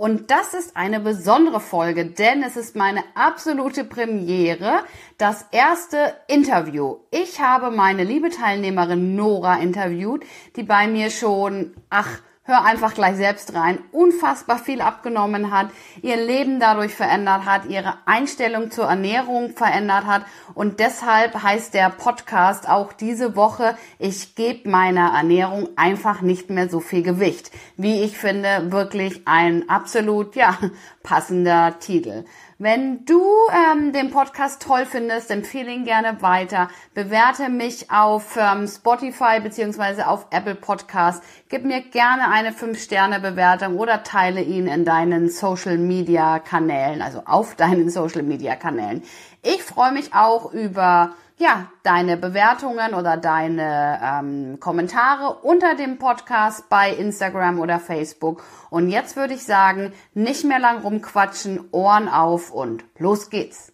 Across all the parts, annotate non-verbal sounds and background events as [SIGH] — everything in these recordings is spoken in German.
Und das ist eine besondere Folge, denn es ist meine absolute Premiere, das erste Interview. Ich habe meine liebe Teilnehmerin Nora interviewt, die bei mir schon, ach, hör einfach gleich selbst rein, unfassbar viel abgenommen hat, ihr Leben dadurch verändert hat, ihre Einstellung zur Ernährung verändert hat und deshalb heißt der Podcast auch diese Woche, ich gebe meiner Ernährung einfach nicht mehr so viel Gewicht. Wie ich finde, wirklich ein absolut, ja, passender Titel. Wenn du ähm, den Podcast toll findest, empfehle ihn gerne weiter. Bewerte mich auf ähm, Spotify beziehungsweise auf Apple Podcast. Gib mir gerne eine 5-Sterne-Bewertung oder teile ihn in deinen Social-Media-Kanälen, also auf deinen [LAUGHS] Social-Media-Kanälen. Ich freue mich auch über ja, deine Bewertungen oder deine ähm, Kommentare unter dem Podcast bei Instagram oder Facebook. Und jetzt würde ich sagen, nicht mehr lang rumquatschen, Ohren auf und los geht's.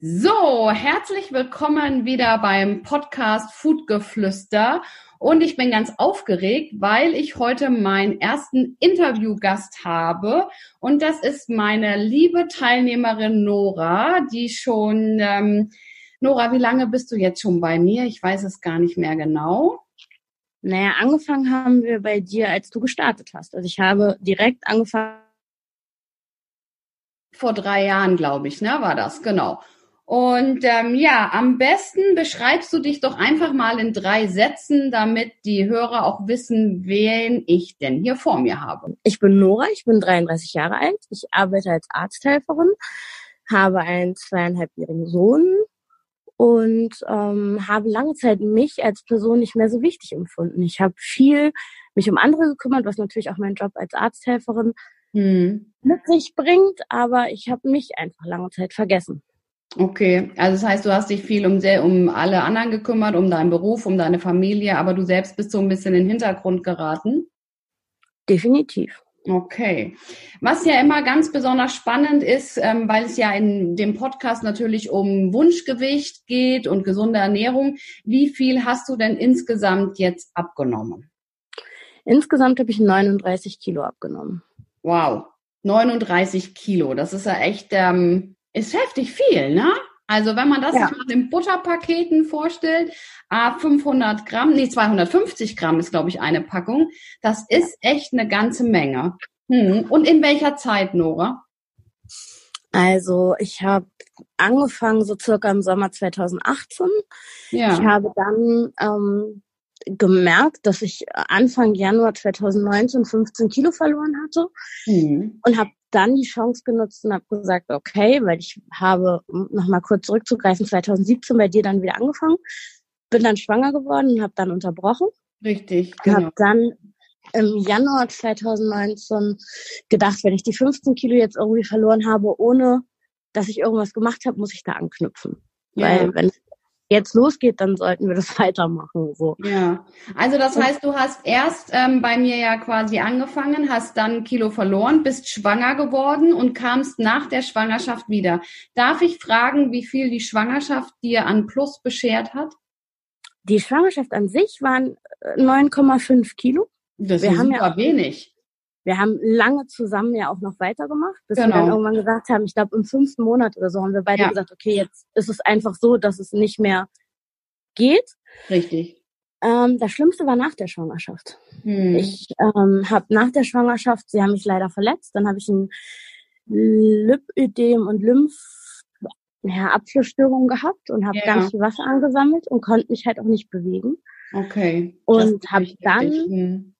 So, herzlich willkommen wieder beim Podcast Foodgeflüster. Und ich bin ganz aufgeregt, weil ich heute meinen ersten Interviewgast habe. Und das ist meine liebe Teilnehmerin Nora, die schon, ähm, Nora, wie lange bist du jetzt schon bei mir? Ich weiß es gar nicht mehr genau. Naja, angefangen haben wir bei dir, als du gestartet hast. Also ich habe direkt angefangen. Vor drei Jahren, glaube ich, ne, war das, genau. Und ähm, ja, am besten beschreibst du dich doch einfach mal in drei Sätzen, damit die Hörer auch wissen, wen ich denn hier vor mir habe. Ich bin Nora, ich bin 33 Jahre alt. Ich arbeite als Arzthelferin, habe einen zweieinhalbjährigen Sohn und ähm, habe lange Zeit mich als Person nicht mehr so wichtig empfunden. Ich habe viel mich um andere gekümmert, was natürlich auch mein Job als Arzthelferin hm. mit sich bringt, aber ich habe mich einfach lange Zeit vergessen. Okay, also das heißt, du hast dich viel um, sehr, um alle anderen gekümmert, um deinen Beruf, um deine Familie, aber du selbst bist so ein bisschen in den Hintergrund geraten? Definitiv. Okay. Was ja immer ganz besonders spannend ist, ähm, weil es ja in dem Podcast natürlich um Wunschgewicht geht und gesunde Ernährung. Wie viel hast du denn insgesamt jetzt abgenommen? Insgesamt habe ich 39 Kilo abgenommen. Wow, 39 Kilo. Das ist ja echt ähm, ist heftig viel, ne? Also wenn man das ja. sich mal in Butterpaketen vorstellt, ah, 500 Gramm, nee, 250 Gramm ist, glaube ich, eine Packung. Das ist echt eine ganze Menge. Hm. Und in welcher Zeit, Nora? Also ich habe angefangen so circa im Sommer 2018. Ja. Ich habe dann ähm, gemerkt, dass ich Anfang Januar 2019 15 Kilo verloren hatte mhm. und habe dann die Chance genutzt und habe gesagt, okay, weil ich habe, nochmal kurz zurückzugreifen, 2017 bei dir dann wieder angefangen, bin dann schwanger geworden und habe dann unterbrochen. Richtig, genau. Habe dann im Januar 2019 gedacht, wenn ich die 15 Kilo jetzt irgendwie verloren habe, ohne dass ich irgendwas gemacht habe, muss ich da anknüpfen. Ja. Weil wenn jetzt losgeht, dann sollten wir das [LAUGHS] weitermachen. So. Ja, also das heißt, du hast erst ähm, bei mir ja quasi angefangen, hast dann Kilo verloren, bist schwanger geworden und kamst nach der Schwangerschaft wieder. Darf ich fragen, wie viel die Schwangerschaft dir an Plus beschert hat? Die Schwangerschaft an sich waren 9,5 äh, Kilo. Das wir ist haben ja wenig. Wir haben lange zusammen ja auch noch weitergemacht, bis genau. wir dann genau. irgendwann gesagt haben, ich glaube im fünften Monat oder so haben wir beide ja. gesagt, okay, jetzt ist es einfach so, dass es nicht mehr geht. Richtig. Ähm, das Schlimmste war nach der Schwangerschaft. Hm. Ich ähm, habe nach der Schwangerschaft, sie haben mich leider verletzt, dann habe ich ein Lipödem und Lymph ja, gehabt und habe ja. ganz viel Wasser angesammelt und konnte mich halt auch nicht bewegen. Okay. Und habe dann hm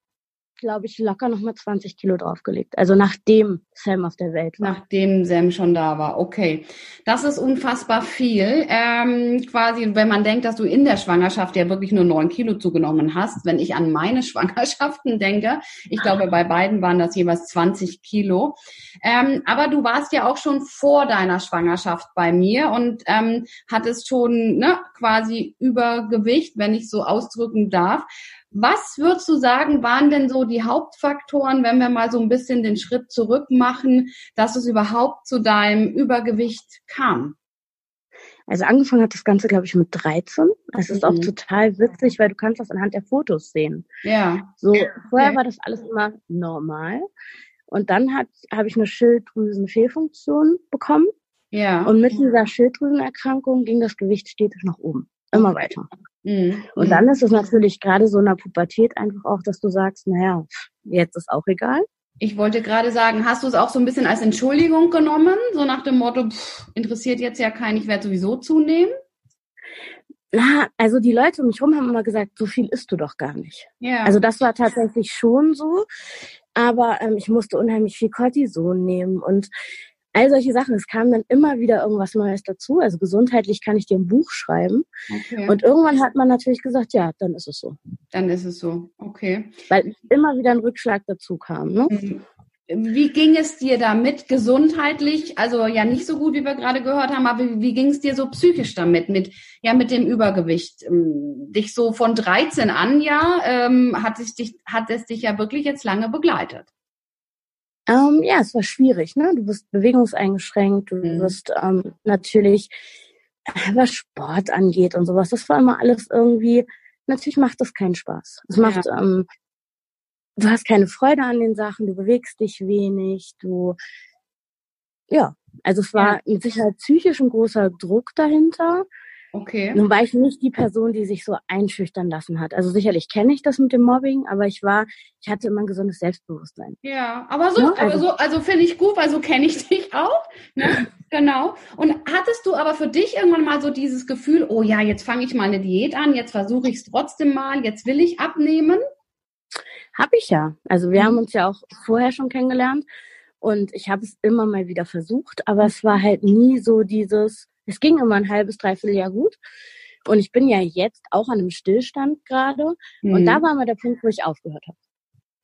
glaube ich, locker nochmal 20 Kilo draufgelegt. Also nachdem Sam auf der Welt war. Nachdem Sam schon da war, okay. Das ist unfassbar viel. Ähm, quasi, wenn man denkt, dass du in der Schwangerschaft ja wirklich nur neun Kilo zugenommen hast. Wenn ich an meine [LAUGHS] Schwangerschaften denke, ich glaube, bei beiden waren das jeweils 20 Kilo. Ähm, aber du warst ja auch schon vor deiner Schwangerschaft bei mir und ähm, hattest schon ne, quasi Übergewicht, wenn ich so ausdrücken darf. Was würdest du sagen, waren denn so die Hauptfaktoren, wenn wir mal so ein bisschen den Schritt zurück machen, dass es überhaupt zu deinem Übergewicht kam? Also angefangen hat das Ganze, glaube ich, mit 13. Es ist mhm. auch total witzig, weil du kannst das anhand der Fotos sehen. Ja. So, vorher okay. war das alles immer normal. Und dann habe ich eine Schilddrüsenfehlfunktion bekommen. Ja. Und mit dieser Schilddrüsenerkrankung ging das Gewicht stetig nach oben. Immer weiter. Mhm. Und dann ist es natürlich gerade so in der Pubertät einfach auch, dass du sagst, naja, jetzt ist auch egal. Ich wollte gerade sagen, hast du es auch so ein bisschen als Entschuldigung genommen, so nach dem Motto, pff, interessiert jetzt ja keinen, ich werde sowieso zunehmen? Na, also die Leute um mich herum haben immer gesagt, so viel isst du doch gar nicht. Ja. Also das war tatsächlich schon so, aber ähm, ich musste unheimlich viel Cortison nehmen und all solche Sachen. Es kam dann immer wieder irgendwas Neues dazu. Also gesundheitlich kann ich dir ein Buch schreiben. Okay. Und irgendwann hat man natürlich gesagt, ja, dann ist es so. Dann ist es so, okay. Weil immer wieder ein Rückschlag dazu kam. Ne? Mhm. Wie ging es dir damit gesundheitlich? Also ja nicht so gut, wie wir gerade gehört haben, aber wie, wie ging es dir so psychisch damit, mit ja mit dem Übergewicht? Ähm, dich so von 13 an ja ähm, hat es dich hat es dich ja wirklich jetzt lange begleitet. Ähm, ja, es war schwierig. Ne? Du bist bewegungseingeschränkt, du mhm. wirst ähm, natürlich, was Sport angeht und sowas, das war immer alles irgendwie, natürlich macht das keinen Spaß. Es macht, ja. ähm, du hast keine Freude an den Sachen, du bewegst dich wenig, du, ja, also es war ja. mit Sicherheit psychisch ein großer Druck dahinter. Okay. Nun war ich nicht die Person, die sich so einschüchtern lassen hat. Also sicherlich kenne ich das mit dem Mobbing, aber ich war, ich hatte immer ein gesundes Selbstbewusstsein. Ja, aber so, ja, also, aber so, also finde ich gut, weil so kenne ich [LAUGHS] dich auch. Ne? [LAUGHS] genau. Und hattest du aber für dich irgendwann mal so dieses Gefühl, oh ja, jetzt fange ich mal eine Diät an, jetzt versuche ich es trotzdem mal, jetzt will ich abnehmen? Hab ich ja. Also wir mhm. haben uns ja auch vorher schon kennengelernt und ich habe es immer mal wieder versucht, aber es war halt nie so dieses, es ging immer ein halbes, dreiviertel Jahr gut. Und ich bin ja jetzt auch an einem Stillstand gerade. Mhm. Und da mhm. war mal der Punkt, wo ich aufgehört habe.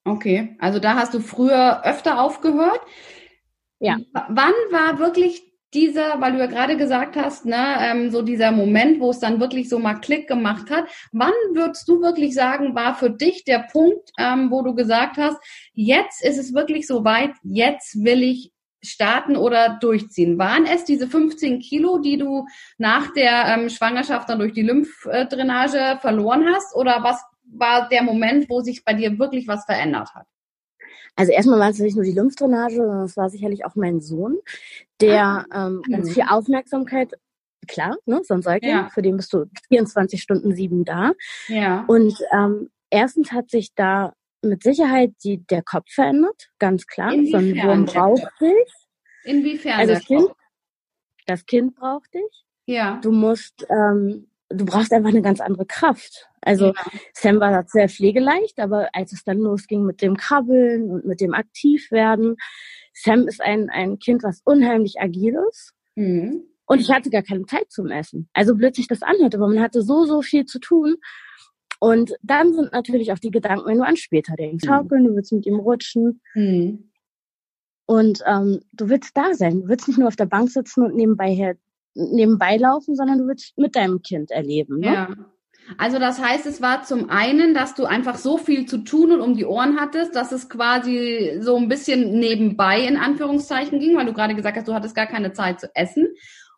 Okay, also da hast du früher öfter aufgehört. Ja. Wann war wirklich dieser, weil du ja gerade gesagt hast, ne, ähm, so dieser Moment, wo es dann wirklich so mal Klick gemacht hat. Wann würdest du wirklich sagen, war für dich der Punkt, ähm, wo du gesagt hast, jetzt ist es wirklich so weit, jetzt will ich starten oder durchziehen? Waren es diese 15 Kilo, die du nach der ähm, Schwangerschaft dann durch die Lymphdrainage verloren hast? Oder was war der Moment, wo sich bei dir wirklich was verändert hat? Also erstmal war es nicht nur die Lymphdrainage, sondern es war sicherlich auch mein Sohn, der ah. ähm, ganz viel Aufmerksamkeit, klar, ne, so ein Säugling, ja. für den bist du 24 Stunden sieben da. Ja. Und ähm, erstens hat sich da mit Sicherheit die, der Kopf verändert, ganz klar. Inwiefern so ein Wurm braucht dich. Inwiefern? Also das kind, das kind braucht dich. Ja. Du musst, ähm, du brauchst einfach eine ganz andere Kraft. Also ja. Sam war sehr pflegeleicht, aber als es dann losging mit dem Krabbeln und mit dem Aktivwerden, Sam ist ein, ein Kind, was unheimlich agil ist. Mhm. Und ich hatte gar keine Zeit zum Essen. Also blöd sich das anhörte, aber man hatte so, so viel zu tun. Und dann sind natürlich auch die Gedanken, wenn du an später denkst, mhm. schaukeln, du willst mit ihm rutschen. Mhm. Und ähm, du willst da sein. Du willst nicht nur auf der Bank sitzen und nebenbei her, nebenbei laufen, sondern du willst mit deinem Kind erleben. Ne? Ja. Also das heißt, es war zum einen, dass du einfach so viel zu tun und um die Ohren hattest, dass es quasi so ein bisschen nebenbei in Anführungszeichen ging, weil du gerade gesagt hast, du hattest gar keine Zeit zu essen.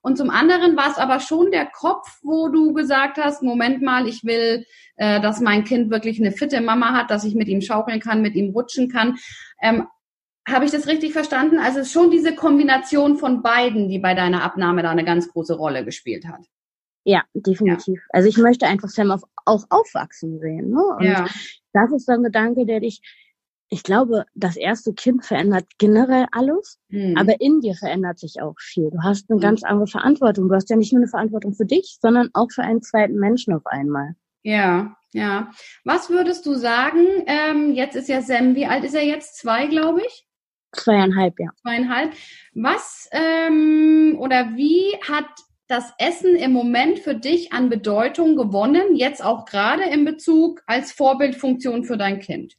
Und zum anderen war es aber schon der Kopf, wo du gesagt hast, Moment mal, ich will, äh, dass mein Kind wirklich eine fitte Mama hat, dass ich mit ihm schaukeln kann, mit ihm rutschen kann. Ähm, habe ich das richtig verstanden? Also es ist schon diese Kombination von beiden, die bei deiner Abnahme da eine ganz große Rolle gespielt hat. Ja, definitiv. Ja. Also ich möchte einfach Sam auf, auch aufwachsen sehen. Ne? Und ja. das ist so ein Gedanke, der dich, ich glaube, das erste Kind verändert generell alles, hm. aber in dir verändert sich auch viel. Du hast eine hm. ganz andere Verantwortung. Du hast ja nicht nur eine Verantwortung für dich, sondern auch für einen zweiten Menschen auf einmal. Ja, ja. Was würdest du sagen? Ähm, jetzt ist ja Sam, wie alt ist er jetzt? Zwei, glaube ich? Zweieinhalb, ja. Zweieinhalb. Was ähm, oder wie hat das Essen im Moment für dich an Bedeutung gewonnen, jetzt auch gerade in Bezug als Vorbildfunktion für dein Kind?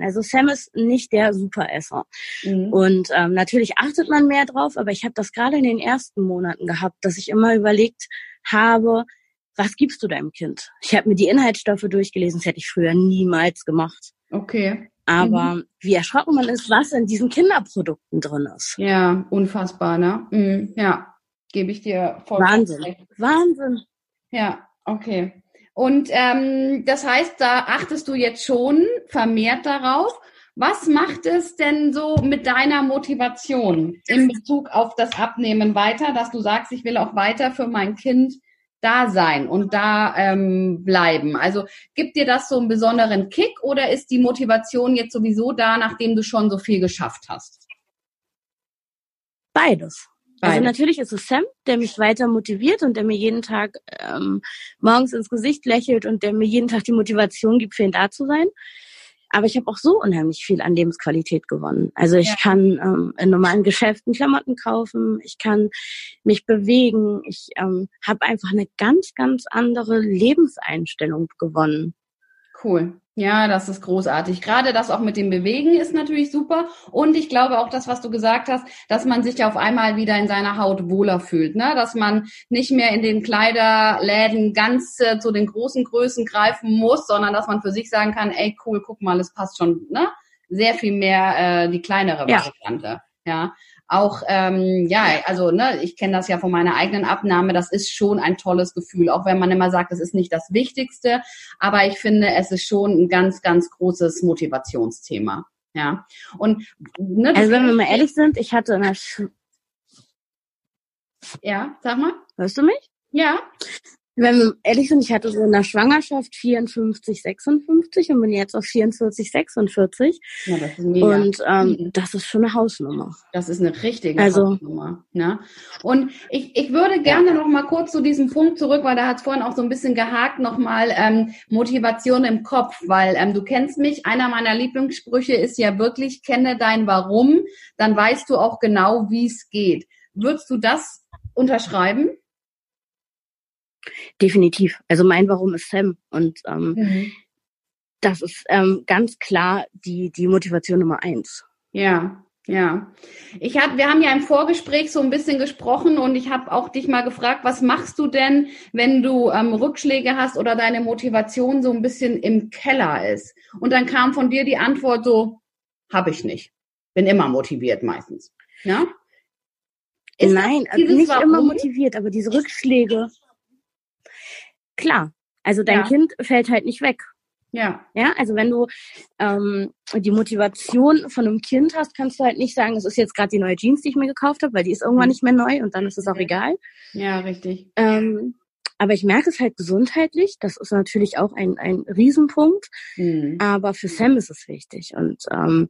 Also Sam ist nicht der Superesser. Mhm. Und ähm, natürlich achtet man mehr drauf, aber ich habe das gerade in den ersten Monaten gehabt, dass ich immer überlegt habe, was gibst du deinem Kind? Ich habe mir die Inhaltsstoffe durchgelesen, das hätte ich früher niemals gemacht. Okay. Aber mhm. wie erschrocken man ist, was in diesen Kinderprodukten drin ist. Ja, unfassbar, ne? Mhm. Ja, gebe ich dir voll. Wahnsinn. Recht. Wahnsinn. Ja, okay. Und ähm, das heißt, da achtest du jetzt schon vermehrt darauf. Was macht es denn so mit deiner Motivation in Bezug auf das Abnehmen weiter, dass du sagst, ich will auch weiter für mein Kind da sein und da ähm, bleiben? Also gibt dir das so einen besonderen Kick oder ist die Motivation jetzt sowieso da, nachdem du schon so viel geschafft hast? Beides. Also natürlich ist es Sam, der mich weiter motiviert und der mir jeden Tag ähm, morgens ins Gesicht lächelt und der mir jeden Tag die Motivation gibt, für ihn da zu sein. Aber ich habe auch so unheimlich viel an Lebensqualität gewonnen. Also ich ja. kann ähm, in normalen Geschäften Klamotten kaufen, ich kann mich bewegen, ich ähm, habe einfach eine ganz, ganz andere Lebenseinstellung gewonnen. Cool. Ja, das ist großartig. Gerade das auch mit dem Bewegen ist natürlich super. Und ich glaube auch das, was du gesagt hast, dass man sich auf einmal wieder in seiner Haut wohler fühlt, ne? Dass man nicht mehr in den Kleiderläden ganz äh, zu den großen Größen greifen muss, sondern dass man für sich sagen kann, ey, cool, guck mal, es passt schon, ne? Sehr viel mehr äh, die kleinere Variante. Ja. ja auch, ähm, ja, also ne, ich kenne das ja von meiner eigenen Abnahme, das ist schon ein tolles Gefühl, auch wenn man immer sagt, das ist nicht das Wichtigste, aber ich finde, es ist schon ein ganz, ganz großes Motivationsthema. Ja. Und ne, also wenn wir mal ehrlich sind, ich hatte eine Sch Ja, sag mal. Hörst du mich? Ja. Wenn wir ehrlich sind, ich hatte so in der Schwangerschaft 54, 56 und bin jetzt auf 44, 46. Ja, das ist mega. Und ähm, mhm. das ist schon eine Hausnummer. Das ist eine richtige also, Hausnummer. Ne? Und ich, ich würde gerne noch mal kurz zu diesem Punkt zurück, weil da hat es vorhin auch so ein bisschen gehakt, noch mal ähm, Motivation im Kopf, weil ähm, du kennst mich. Einer meiner Lieblingssprüche ist ja wirklich, kenne dein Warum, dann weißt du auch genau, wie es geht. Würdest du das unterschreiben? Definitiv. Also mein Warum ist Sam. Und ähm, mhm. das ist ähm, ganz klar die, die Motivation Nummer eins. Ja, ja. Ich hab, wir haben ja im Vorgespräch so ein bisschen gesprochen und ich habe auch dich mal gefragt, was machst du denn, wenn du ähm, Rückschläge hast oder deine Motivation so ein bisschen im Keller ist? Und dann kam von dir die Antwort so, habe ich nicht. Bin immer motiviert meistens. Ja? Ist Nein, nicht Warum? immer motiviert, aber diese Rückschläge, klar. Also dein ja. Kind fällt halt nicht weg. Ja. Ja, also wenn du ähm, die Motivation von einem Kind hast, kannst du halt nicht sagen, es ist jetzt gerade die neue Jeans, die ich mir gekauft habe, weil die ist irgendwann mhm. nicht mehr neu und dann ist es auch egal. Ja, richtig. Ähm, aber ich merke es halt gesundheitlich. Das ist natürlich auch ein, ein Riesenpunkt. Mhm. Aber für Sam ist es wichtig. Und ähm,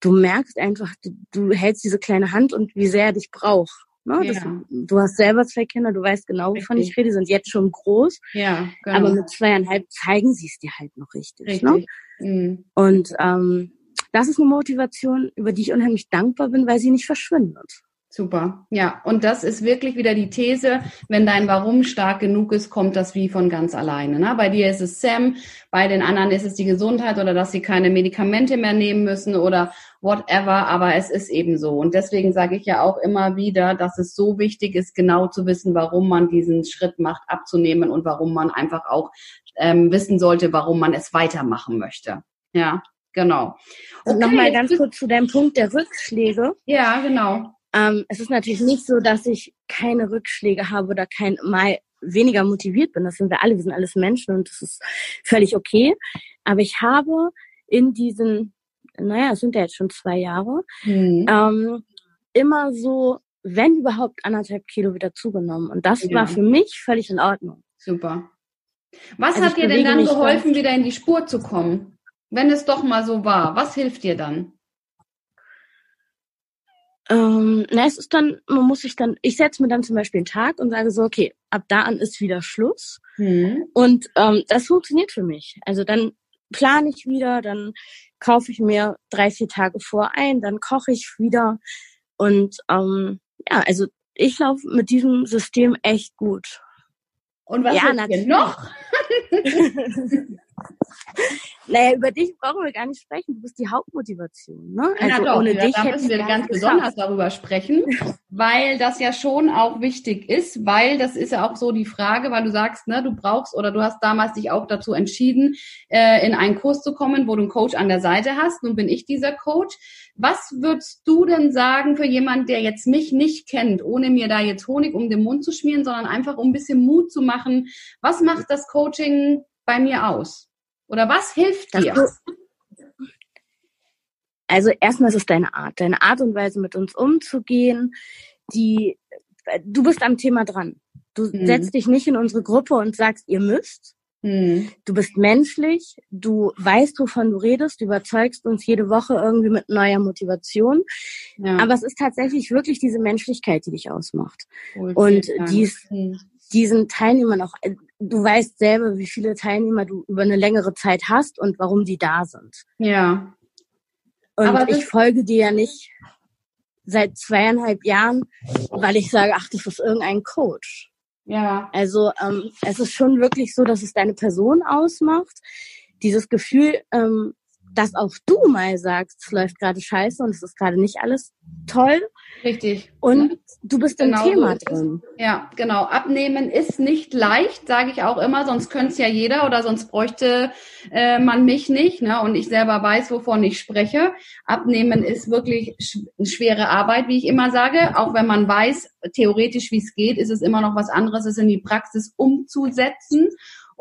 du merkst einfach, du, du hältst diese kleine Hand und wie sehr er dich braucht. Ne? Ja. Das, du hast selber zwei Kinder, du weißt genau, wovon richtig. ich rede, die sind jetzt schon groß. Ja, genau. Aber mit zweieinhalb zeigen sie es dir halt noch richtig. Ne? richtig. Ne? Mhm. Und ähm, das ist eine Motivation, über die ich unheimlich dankbar bin, weil sie nicht verschwindet. Super. Ja, und das ist wirklich wieder die These, wenn dein Warum stark genug ist, kommt das wie von ganz alleine. Ne? Bei dir ist es Sam, bei den anderen ist es die Gesundheit oder dass sie keine Medikamente mehr nehmen müssen oder whatever, aber es ist eben so. Und deswegen sage ich ja auch immer wieder, dass es so wichtig ist, genau zu wissen, warum man diesen Schritt macht, abzunehmen und warum man einfach auch ähm, wissen sollte, warum man es weitermachen möchte. Ja, genau. Und okay, nochmal ganz kurz zu deinem Punkt der Rückschläge. Ja, genau. Ähm, es ist natürlich nicht so, dass ich keine Rückschläge habe oder kein mal weniger motiviert bin. Das sind wir alle. Wir sind alles Menschen und das ist völlig okay. Aber ich habe in diesen, naja, es sind ja jetzt schon zwei Jahre, mhm. ähm, immer so, wenn überhaupt, anderthalb Kilo wieder zugenommen. Und das ja. war für mich völlig in Ordnung. Super. Was also hat dir denn dann geholfen, wieder in die Spur zu kommen? Wenn es doch mal so war, was hilft dir dann? Ähm, na, es ist dann, man muss sich dann, ich setze mir dann zum Beispiel einen Tag und sage so, okay, ab da an ist wieder Schluss. Mhm. Und ähm, das funktioniert für mich. Also dann plane ich wieder, dann kaufe ich mir drei, vier Tage vor ein, dann koche ich wieder. Und ähm, ja, also ich laufe mit diesem System echt gut. Und was ja, noch? [LAUGHS] [LAUGHS] naja, über dich brauchen wir gar nicht sprechen. Du bist die Hauptmotivation. Ne? Also Na doch, ohne ja, dich da müssen wir ganz besonders darüber sprechen, weil das ja schon auch wichtig ist, weil das ist ja auch so die Frage, weil du sagst, ne, du brauchst oder du hast damals dich auch dazu entschieden, äh, in einen Kurs zu kommen, wo du einen Coach an der Seite hast. Nun bin ich dieser Coach. Was würdest du denn sagen für jemanden, der jetzt mich nicht kennt, ohne mir da jetzt Honig um den Mund zu schmieren, sondern einfach um ein bisschen Mut zu machen? Was macht das Coaching bei mir aus? Oder was hilft dir? also erstmal ist es deine Art, deine Art und Weise mit uns umzugehen, die du bist am Thema dran. Du mhm. setzt dich nicht in unsere Gruppe und sagst, ihr müsst. Mhm. Du bist menschlich, du weißt, wovon du redest, du überzeugst uns jede Woche irgendwie mit neuer Motivation. Ja. Aber es ist tatsächlich wirklich diese Menschlichkeit, die dich ausmacht. Okay, und dies, mhm. Diesen Teilnehmern auch, du weißt selber, wie viele Teilnehmer du über eine längere Zeit hast und warum die da sind. Ja. Und Aber ich folge dir ja nicht seit zweieinhalb Jahren, weil ich sage, ach, das ist irgendein Coach. Ja. Also ähm, es ist schon wirklich so, dass es deine Person ausmacht. Dieses Gefühl, ähm, dass auch du mal sagst, es läuft gerade scheiße und es ist gerade nicht alles toll. Richtig. Und du bist genau im Thema so drin. Ja, genau. Abnehmen ist nicht leicht, sage ich auch immer, sonst könnte es ja jeder oder sonst bräuchte äh, man mich nicht. Ne? Und ich selber weiß, wovon ich spreche. Abnehmen ist wirklich sch schwere Arbeit, wie ich immer sage. Auch wenn man weiß, theoretisch, wie es geht, ist es immer noch was anderes, es in die Praxis umzusetzen.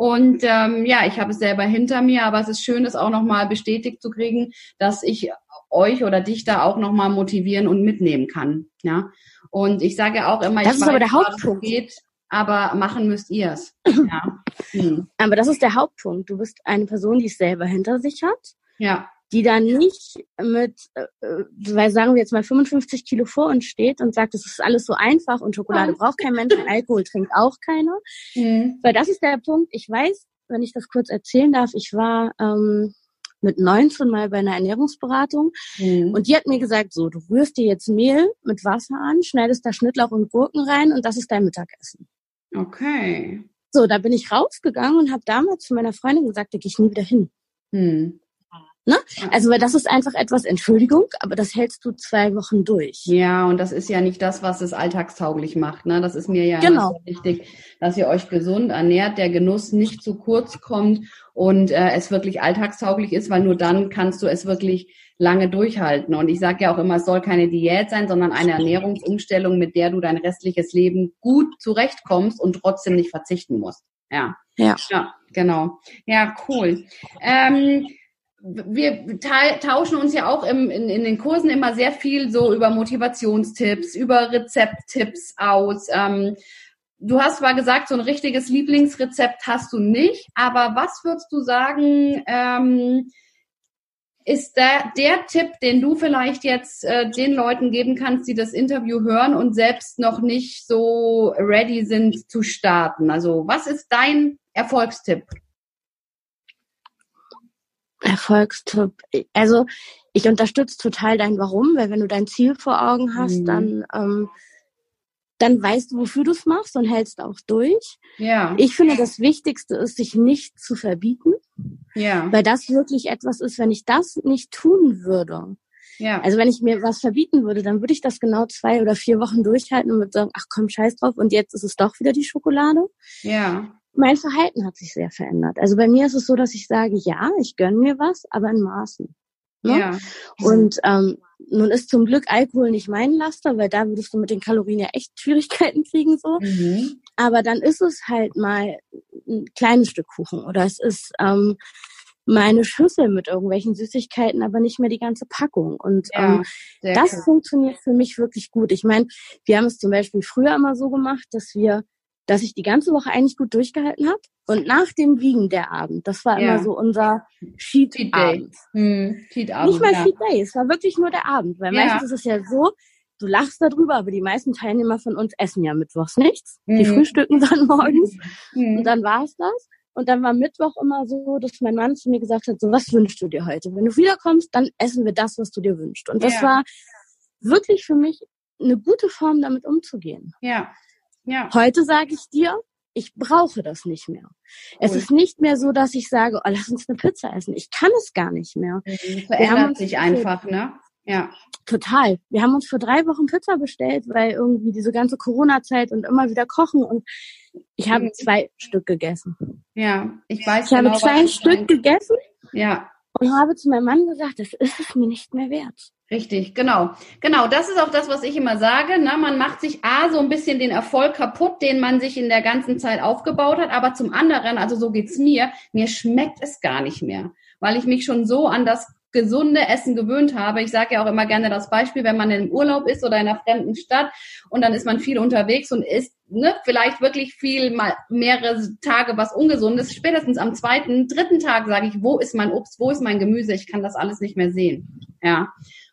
Und ähm, ja, ich habe es selber hinter mir, aber es ist schön, das auch nochmal bestätigt zu kriegen, dass ich euch oder dich da auch nochmal motivieren und mitnehmen kann. Ja. Und ich sage auch immer, das ich ist weiß, aber der Hauptpunkt. Geht, aber machen müsst ihr es. [CLEARS THROAT] Ja. Hm. Aber das ist der Hauptpunkt. Du bist eine Person, die es selber hinter sich hat. Ja die dann nicht mit, äh, weil sagen wir jetzt mal 55 Kilo vor uns steht und sagt, es ist alles so einfach und Schokolade braucht kein Mensch und [LAUGHS] Alkohol trinkt auch keiner. Mhm. Weil das ist der Punkt. Ich weiß, wenn ich das kurz erzählen darf, ich war ähm, mit 19 mal bei einer Ernährungsberatung mhm. und die hat mir gesagt, so, du rührst dir jetzt Mehl mit Wasser an, schneidest da Schnittlauch und Gurken rein und das ist dein Mittagessen. Okay. So, da bin ich rausgegangen und habe damals zu meiner Freundin gesagt, da gehe ich nie wieder hin. Mhm. Ne? Also weil das ist einfach etwas Entschuldigung, aber das hältst du zwei Wochen durch. Ja, und das ist ja nicht das, was es alltagstauglich macht. Ne? Das ist mir ja genau. wichtig, dass ihr euch gesund ernährt, der Genuss nicht zu kurz kommt und äh, es wirklich alltagstauglich ist, weil nur dann kannst du es wirklich lange durchhalten. Und ich sage ja auch immer, es soll keine Diät sein, sondern eine Ernährungsumstellung, mit der du dein restliches Leben gut zurechtkommst und trotzdem nicht verzichten musst. Ja. Ja. Ja, genau. Ja, cool. Ähm, wir tauschen uns ja auch im, in, in, den Kursen immer sehr viel so über Motivationstipps, über Rezepttipps aus. Ähm, du hast zwar gesagt, so ein richtiges Lieblingsrezept hast du nicht, aber was würdest du sagen, ähm, ist der, der Tipp, den du vielleicht jetzt äh, den Leuten geben kannst, die das Interview hören und selbst noch nicht so ready sind zu starten? Also was ist dein Erfolgstipp? Erfolgstipp. Also ich unterstütze total dein Warum, weil wenn du dein Ziel vor Augen hast, mhm. dann ähm, dann weißt du, wofür du es machst und hältst auch durch. Ja. Ich finde, das Wichtigste ist, sich nicht zu verbieten. Ja. Weil das wirklich etwas ist, wenn ich das nicht tun würde. Ja. Also wenn ich mir was verbieten würde, dann würde ich das genau zwei oder vier Wochen durchhalten und würde sagen, ach komm, scheiß drauf und jetzt ist es doch wieder die Schokolade. Ja mein Verhalten hat sich sehr verändert. Also bei mir ist es so, dass ich sage, ja, ich gönne mir was, aber in Maßen. Ne? Ja. Und ähm, nun ist zum Glück Alkohol nicht mein Laster, weil da würdest du mit den Kalorien ja echt Schwierigkeiten kriegen so. Mhm. Aber dann ist es halt mal ein kleines Stück Kuchen oder es ist ähm, meine Schüssel mit irgendwelchen Süßigkeiten, aber nicht mehr die ganze Packung. Und ja, ähm, das cool. funktioniert für mich wirklich gut. Ich meine, wir haben es zum Beispiel früher immer so gemacht, dass wir dass ich die ganze Woche eigentlich gut durchgehalten habe. Und nach dem Wiegen der Abend, das war ja. immer so unser Cheat, Day. Hm, Cheat Abend. Nicht mal ja. Cheat Day, es war wirklich nur der Abend, weil ja. meistens ist es ja so, du lachst darüber, aber die meisten Teilnehmer von uns essen ja mittwochs nichts. Mhm. Die frühstücken dann morgens mhm. und dann war's das. Und dann war Mittwoch immer so, dass mein Mann zu mir gesagt hat, so was wünschst du dir heute? Wenn du wiederkommst, dann essen wir das, was du dir wünschst. Und das ja. war wirklich für mich eine gute Form, damit umzugehen. Ja. Ja. Heute sage ich dir, ich brauche das nicht mehr. Cool. Es ist nicht mehr so, dass ich sage, oh, lass uns eine Pizza essen. Ich kann es gar nicht mehr. Mhm, verändert sich einfach, ne? Ja. Total. Wir haben uns vor drei Wochen Pizza bestellt, weil irgendwie diese ganze Corona-Zeit und immer wieder kochen und ich habe mhm. zwei Stück gegessen. Ja, ich weiß Ich genau, habe zwei Stück gegessen. Ja. Und habe zu meinem Mann gesagt, das ist es mir nicht mehr wert. Richtig, genau. Genau, das ist auch das, was ich immer sage. Ne? Man macht sich A, so ein bisschen den Erfolg kaputt, den man sich in der ganzen Zeit aufgebaut hat. Aber zum anderen, also so geht's mir, mir schmeckt es gar nicht mehr. Weil ich mich schon so an das gesunde Essen gewöhnt habe. Ich sage ja auch immer gerne das Beispiel, wenn man im Urlaub ist oder in einer fremden Stadt und dann ist man viel unterwegs und isst ne, vielleicht wirklich viel mal mehrere Tage was Ungesundes. Spätestens am zweiten, dritten Tag sage ich, wo ist mein Obst, wo ist mein Gemüse? Ich kann das alles nicht mehr sehen. Ja.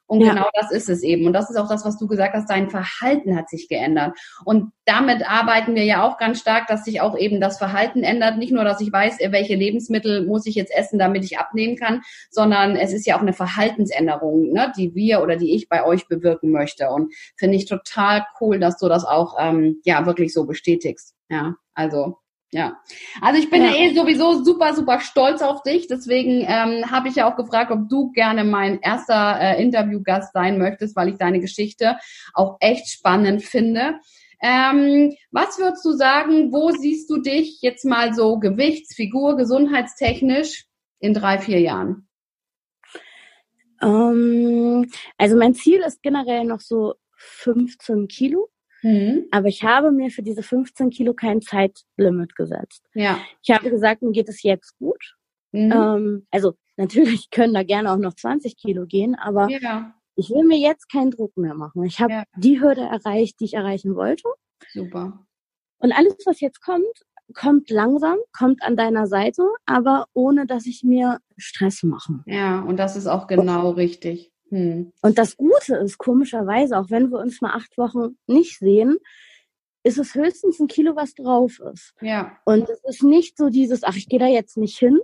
Und ja. genau das ist es eben. Und das ist auch das, was du gesagt hast, dein Verhalten hat sich geändert. Und damit arbeiten wir ja auch ganz stark, dass sich auch eben das Verhalten ändert. Nicht nur, dass ich weiß, welche Lebensmittel muss ich jetzt essen, damit ich abnehmen kann, sondern es ist ja auch eine Verhaltensänderung, ne, die wir oder die ich bei euch bewirken möchte. Und finde ich total cool, dass du das auch ähm, ja wirklich so bestätigst. Ja, also ja, also ich bin ja. eh sowieso super, super stolz auf dich. Deswegen ähm, habe ich ja auch gefragt, ob du gerne mein erster äh, Interviewgast sein möchtest, weil ich deine Geschichte auch echt spannend finde. Ähm, was würdest du sagen, wo siehst du dich jetzt mal so Gewichts-, Figur-, gesundheitstechnisch in drei, vier Jahren? Um, ähm, also mein Ziel ist generell noch so 15 Kilo. Mhm. Aber ich habe mir für diese 15 Kilo kein Zeitlimit gesetzt. Ja. Ich habe gesagt, mir geht es jetzt gut. Mhm. Ähm, also natürlich [LAUGHS] können da gerne auch noch 20 Kilo gehen, aber ja. ich will mir jetzt keinen Druck mehr machen. Ich habe ja. die Hürde erreicht, die ich erreichen wollte. Super. Und alles, was jetzt kommt, kommt langsam, kommt an deiner Seite, aber ohne dass ich mir Stress mache. Ja, und das ist auch genau richtig. Hm. Und das Gute ist, komischerweise, auch wenn wir uns mal acht Wochen nicht sehen, ist es höchstens ein Kilo, was drauf ist. Ja. Und es ist nicht so dieses, ach, ich gehe da jetzt nicht hin.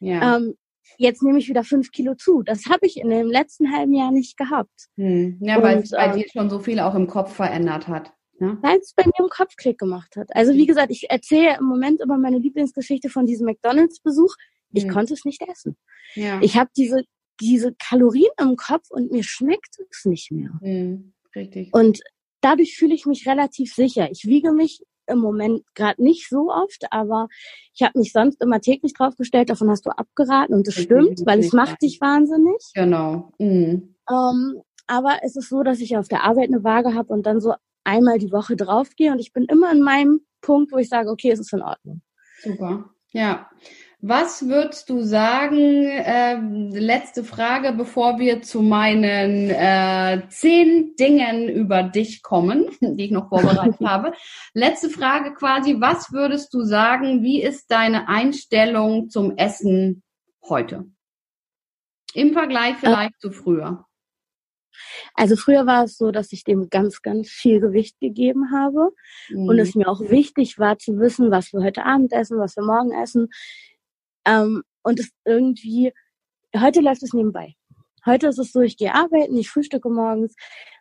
Ja. Ähm, jetzt nehme ich wieder fünf Kilo zu. Das habe ich in dem letzten halben Jahr nicht gehabt. Hm. Ja, weil es bei ähm, dir schon so viel auch im Kopf verändert hat. Ne? Weil es bei mir im Kopf Klick gemacht hat. Also wie gesagt, ich erzähle im Moment immer meine Lieblingsgeschichte von diesem McDonalds-Besuch. Ich hm. konnte es nicht essen. Ja. Ich habe diese diese Kalorien im Kopf und mir schmeckt es nicht mehr. Mhm, richtig. Und dadurch fühle ich mich relativ sicher. Ich wiege mich im Moment gerade nicht so oft, aber ich habe mich sonst immer täglich draufgestellt. Davon hast du abgeraten und das richtig, stimmt, weil es macht dich wahnsinnig. Genau. Mhm. Ähm, aber es ist so, dass ich auf der Arbeit eine Waage habe und dann so einmal die Woche draufgehe und ich bin immer in meinem Punkt, wo ich sage, okay, es ist in Ordnung. Super. Ja. Was würdest du sagen, äh, letzte Frage, bevor wir zu meinen äh, zehn Dingen über dich kommen, [LAUGHS] die ich noch vorbereitet [LAUGHS] habe. Letzte Frage quasi, was würdest du sagen, wie ist deine Einstellung zum Essen heute? Im Vergleich äh. vielleicht äh, zu früher. Also früher war es so, dass ich dem ganz, ganz viel Gewicht gegeben habe mhm. und es mir auch wichtig war zu wissen, was wir heute Abend essen, was wir morgen essen. Ähm, und es irgendwie, heute läuft es nebenbei. Heute ist es so, ich gehe arbeiten, ich frühstücke morgens.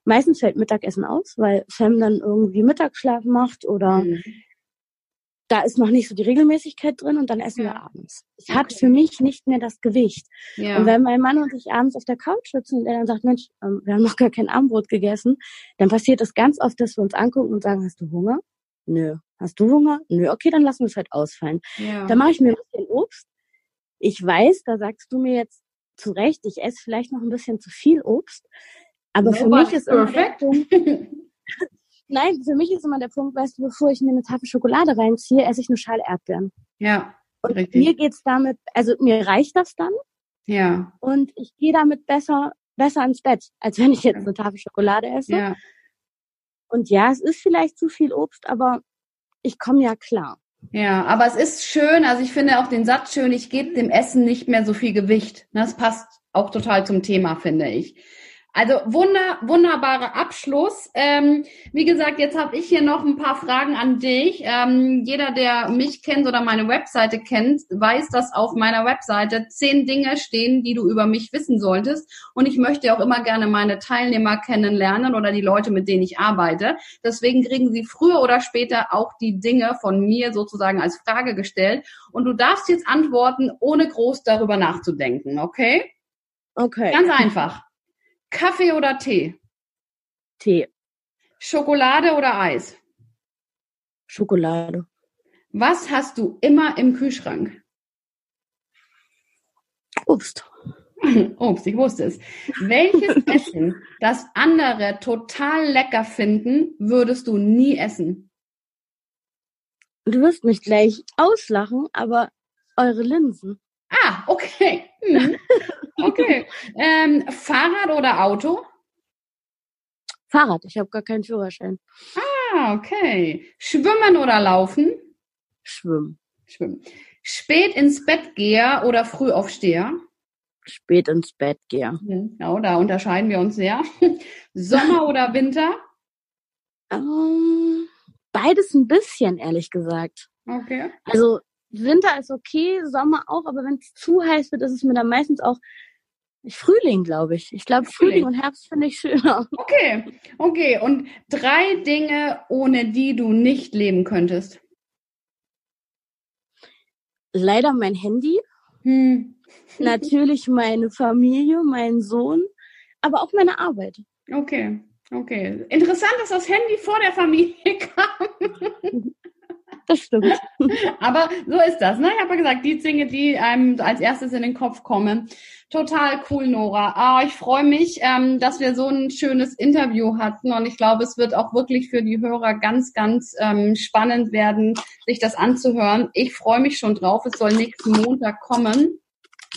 Meistens fällt Mittagessen aus, weil Sam dann irgendwie Mittagsschlaf macht oder mhm. da ist noch nicht so die Regelmäßigkeit drin und dann essen ja. wir abends. Es okay. hat für mich nicht mehr das Gewicht. Ja. Und wenn mein Mann und ich abends auf der Couch sitzen und er dann sagt, Mensch, ähm, wir haben noch gar kein Abendbrot gegessen, dann passiert es ganz oft, dass wir uns angucken und sagen, hast du Hunger? Nö. Hast du Hunger? Nö, okay, dann lassen wir es halt ausfallen. Ja. Dann mache ich mir ein bisschen Obst ich weiß, da sagst du mir jetzt zu Recht, ich esse vielleicht noch ein bisschen zu viel Obst, aber no, für mich ist immer der Punkt, [LAUGHS] nein, für mich ist immer der Punkt, weißt du, bevor ich mir eine Tafel Schokolade reinziehe, esse ich eine Schale Erdbeeren. Ja. Und richtig. mir geht's damit, also mir reicht das dann. Ja. Und ich gehe damit besser, besser ins Bett, als wenn ich jetzt eine Tafel Schokolade esse. Ja. Und ja, es ist vielleicht zu viel Obst, aber ich komme ja klar. Ja, aber es ist schön, also ich finde auch den Satz schön, ich gebe dem Essen nicht mehr so viel Gewicht. Das passt auch total zum Thema, finde ich. Also wunder, wunderbarer Abschluss. Ähm, wie gesagt, jetzt habe ich hier noch ein paar Fragen an dich. Ähm, jeder, der mich kennt oder meine Webseite kennt, weiß, dass auf meiner Webseite zehn Dinge stehen, die du über mich wissen solltest. Und ich möchte auch immer gerne meine Teilnehmer kennenlernen oder die Leute, mit denen ich arbeite. Deswegen kriegen sie früher oder später auch die Dinge von mir sozusagen als Frage gestellt. Und du darfst jetzt antworten, ohne groß darüber nachzudenken, okay? Okay. Ganz einfach. Kaffee oder Tee? Tee. Schokolade oder Eis? Schokolade. Was hast du immer im Kühlschrank? Obst. [LAUGHS] Obst, ich wusste es. Welches [LAUGHS] Essen, das andere total lecker finden, würdest du nie essen? Du wirst mich gleich auslachen, aber eure Linsen. Ah, okay. Hm. Okay. [LAUGHS] Ähm, Fahrrad oder Auto? Fahrrad, ich habe gar keinen Führerschein. Ah, okay. Schwimmen oder laufen? Schwimmen. Schwimmen. Spät ins Bett gehe oder früh aufsteher? Spät ins Bett gehe. Genau, da unterscheiden wir uns sehr. [LAUGHS] Sommer oder Winter? Ähm, beides ein bisschen, ehrlich gesagt. Okay. Also Winter ist okay, Sommer auch, aber wenn es zu heiß wird, ist es mir dann meistens auch Frühling, glaube ich. Ich glaube, Frühling. Frühling und Herbst finde ich schöner. [LAUGHS] Okay, okay. Und drei Dinge, ohne die du nicht leben könntest? Leider mein Handy. Hm. [LAUGHS] Natürlich meine Familie, mein Sohn, aber auch meine Arbeit. Okay, okay. Interessant, dass das Handy vor der Familie [LAUGHS] kam. Das stimmt. [LAUGHS] Aber so ist das. Ne? Ich habe ja gesagt, die Dinge, die einem als erstes in den Kopf kommen. Total cool, Nora. Ah, ich freue mich, ähm, dass wir so ein schönes Interview hatten und ich glaube, es wird auch wirklich für die Hörer ganz, ganz ähm, spannend werden, sich das anzuhören. Ich freue mich schon drauf. Es soll nächsten Montag kommen.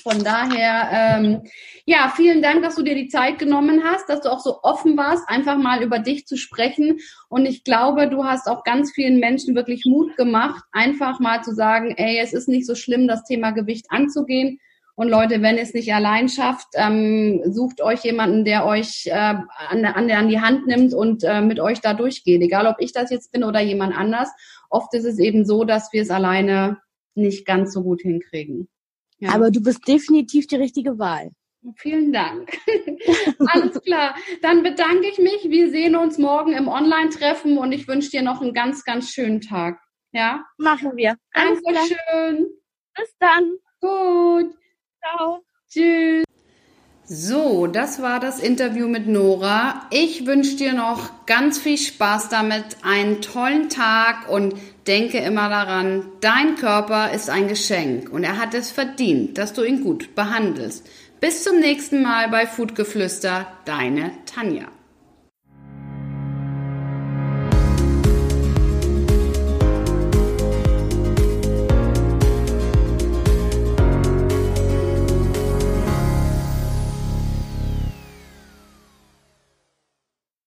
Von daher, ähm, ja, vielen Dank, dass du dir die Zeit genommen hast, dass du auch so offen warst, einfach mal über dich zu sprechen. Und ich glaube, du hast auch ganz vielen Menschen wirklich Mut gemacht, einfach mal zu sagen, ey, es ist nicht so schlimm, das Thema Gewicht anzugehen. Und Leute, wenn ihr es nicht allein schafft, ähm, sucht euch jemanden, der euch äh, an, an, an die Hand nimmt und äh, mit euch da durchgeht. Egal, ob ich das jetzt bin oder jemand anders. Oft ist es eben so, dass wir es alleine nicht ganz so gut hinkriegen. Ja. Aber du bist definitiv die richtige Wahl. Vielen Dank. [LAUGHS] Alles klar. Dann bedanke ich mich. Wir sehen uns morgen im Online-Treffen und ich wünsche dir noch einen ganz, ganz schönen Tag. Ja? Machen wir. Dankeschön. Bis dann. Gut. Ciao. Tschüss. So, das war das Interview mit Nora. Ich wünsche dir noch ganz viel Spaß damit, einen tollen Tag und denke immer daran, dein Körper ist ein Geschenk und er hat es verdient, dass du ihn gut behandelst. Bis zum nächsten Mal bei Foodgeflüster, deine Tanja.